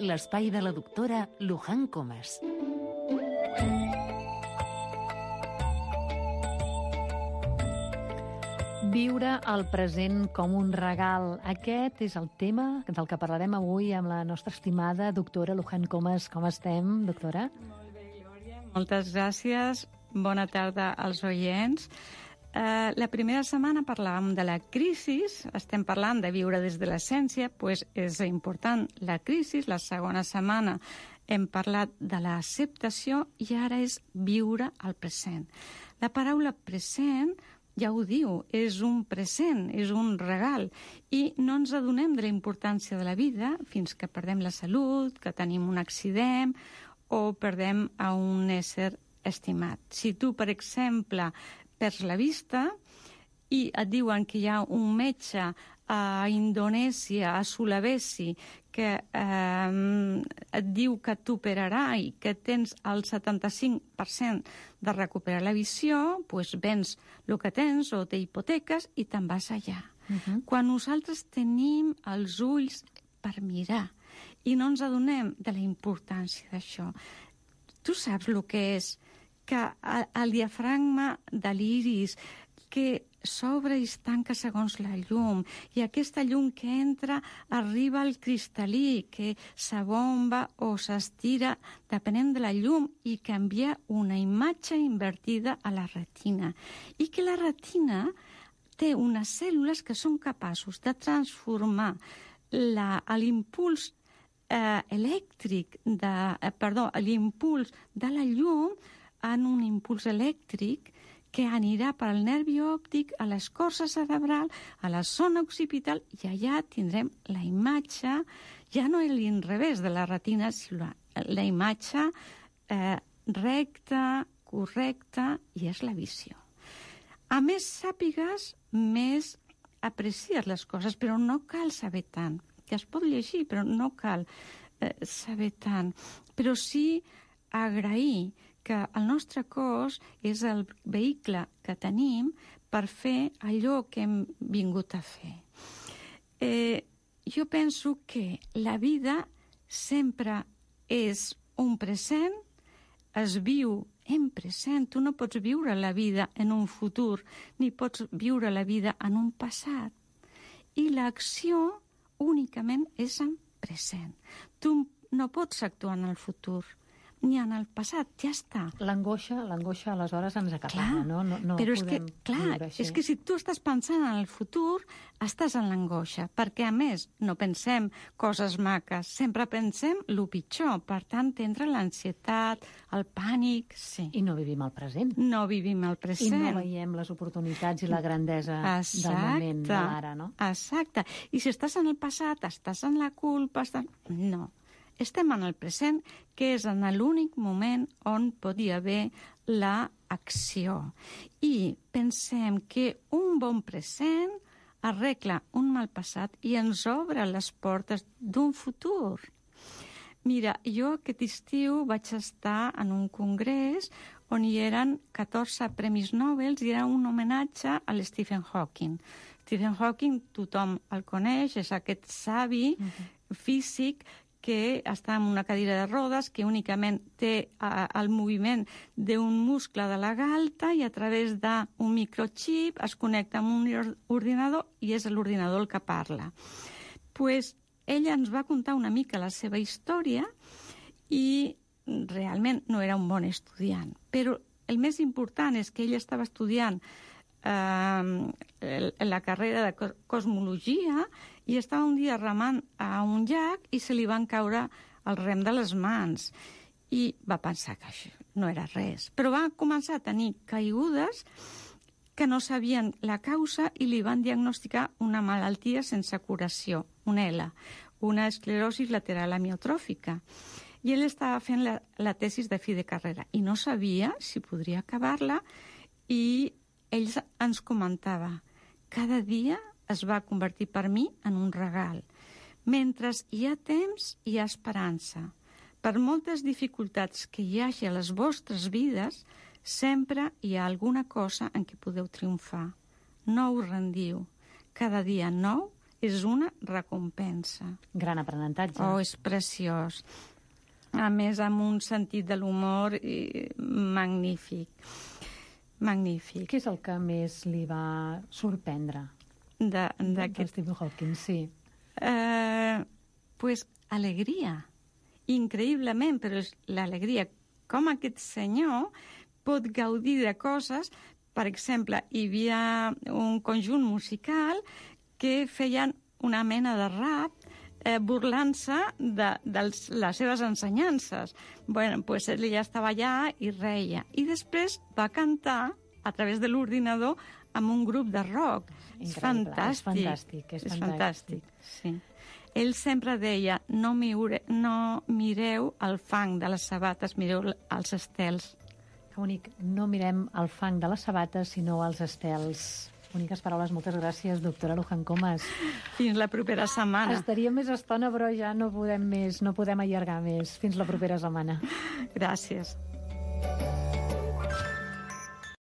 l'espai de la doctora Luján Comas. Viure el present com un regal. Aquest és el tema del que parlarem avui amb la nostra estimada doctora Luján Comas. Com estem, doctora? Molt bé, Glòria. Moltes gràcies. Bona tarda als oients. Uh, la primera setmana parlàvem de la crisi, estem parlant de viure des de l'essència, pues és important la crisi. La segona setmana hem parlat de l'acceptació i ara és viure el present. La paraula present ja ho diu, és un present, és un regal, i no ens adonem de la importància de la vida fins que perdem la salut, que tenim un accident o perdem a un ésser estimat. Si tu, per exemple, perds la vista i et diuen que hi ha un metge a Indonèsia, a Sulawesi, que eh, et diu que t'operarà i que tens el 75% de recuperar la visió, doncs vens el que tens o t'hipoteques i te'n vas allà. Uh -huh. Quan nosaltres tenim els ulls per mirar i no ens adonem de la importància d'això, tu saps el que és que el diafragma de l'iris que s'obre i es tanca segons la llum i aquesta llum que entra arriba al cristal·lí que s'abomba o s'estira depenent de la llum i canvia una imatge invertida a la retina. I que la retina té unes cèl·lules que són capaços de transformar l'impuls eh, elèctric, de, eh, perdó, l'impuls de la llum en un impuls elèctric que anirà per al nervi òptic a l'escorça cerebral, a la zona occipital, i allà tindrem la imatge, ja no l'inrevés de la retina, sinó la, la imatge eh, recta, correcta, i és la visió. A més sàpigues, més aprecies les coses, però no cal saber tant. Que es pot llegir, però no cal eh, saber tant. Però sí agrair que el nostre cos és el vehicle que tenim per fer allò que hem vingut a fer. Eh, jo penso que la vida sempre és un present, es viu en present. Tu no pots viure la vida en un futur, ni pots viure la vida en un passat. I l'acció únicament és en present. Tu no pots actuar en el futur ni en el passat, ja està. L'angoixa, l'angoixa aleshores ens acapara, no? no? No però és que, clar, és que si tu estàs pensant en el futur, estàs en l'angoixa, perquè a més no pensem coses maques, sempre pensem el pitjor, per tant t'entra l'ansietat, el pànic, sí. I no vivim el present. No vivim el present. I no veiem les oportunitats i la grandesa Exacte. del moment d'ara, no? Exacte. I si estàs en el passat, estàs en la culpa, estàs... No, estem en el present, que és en l'únic moment on podia haver la acció. I pensem que un bon present arregla un mal passat i ens obre les portes d'un futur. Mira, jo aquest estiu vaig estar en un congrés on hi eren 14 premis Nobel i era un homenatge a l'Stephen Hawking. Stephen Hawking tothom el coneix, és aquest savi uh -huh. físic que està en una cadira de rodes, que únicament té a, el moviment d'un muscle de la galta i a través d'un microchip es connecta amb un ordinador i és l'ordinador el que parla. pues, ella ens va contar una mica la seva història i realment no era un bon estudiant. Però el més important és que ella estava estudiant eh, la carrera de cosmologia i estava un dia remant a un llac i se li van caure el rem de les mans i va pensar que això no era res. Però va començar a tenir caigudes que no sabien la causa i li van diagnosticar una malaltia sense curació, una L, una esclerosi lateral amiotròfica. I ell estava fent la, la tesis de fi de carrera i no sabia si podria acabar-la i ell ens comentava cada dia es va convertir per mi en un regal. Mentre hi ha temps, hi ha esperança. Per moltes dificultats que hi hagi a les vostres vides, sempre hi ha alguna cosa en què podeu triomfar. No us rendiu. Cada dia nou és una recompensa. Gran aprenentatge. Oh, és preciós. A més, amb un sentit de l'humor eh, magnífic. Magnífic. Què és el que més li va sorprendre De, de d'aquest Stephen Hawking? Sí. Eh, pues alegria, increïblement, però és l'alegria. Com aquest senyor pot gaudir de coses, per exemple, hi havia un conjunt musical que feien una mena de rap eh, burlant-se de, de les seves ensenyances. bueno, pues ell ja estava allà i reia. I després va cantar a través de l'ordinador amb un grup de rock. És Increïble, és fantàstic. fantàstic, és és fantàstic. fantàstic. Sí. Ell sempre deia, no, miure, no mireu el fang de les sabates, mireu els estels. Que bonic. No mirem el fang de les sabates, sinó els estels. Boniques paraules. Moltes gràcies, doctora Luján Comas. Fins la propera setmana. Estaria més estona, però ja no podem més, no podem allargar més. Fins la propera setmana. Gràcies.